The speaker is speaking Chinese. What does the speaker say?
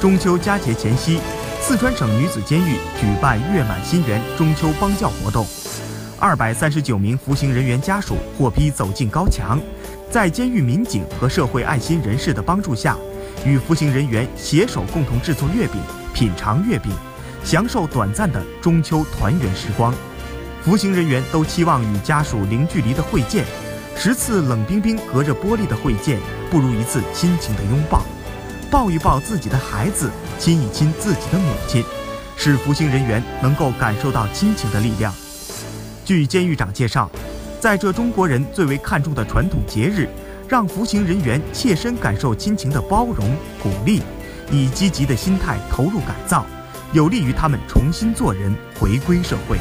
中秋佳节前夕，四川省女子监狱举办“月满心圆”中秋帮教活动。二百三十九名服刑人员家属获批走进高墙，在监狱民警和社会爱心人士的帮助下，与服刑人员携手共同制作月饼，品尝月饼，享受短暂的中秋团圆时光。服刑人员都期望与家属零距离的会见，十次冷冰冰隔着玻璃的会见，不如一次亲情的拥抱。抱一抱自己的孩子，亲一亲自己的母亲，使服刑人员能够感受到亲情的力量。据监狱长介绍，在这中国人最为看重的传统节日，让服刑人员切身感受亲情的包容、鼓励，以积极的心态投入改造，有利于他们重新做人，回归社会。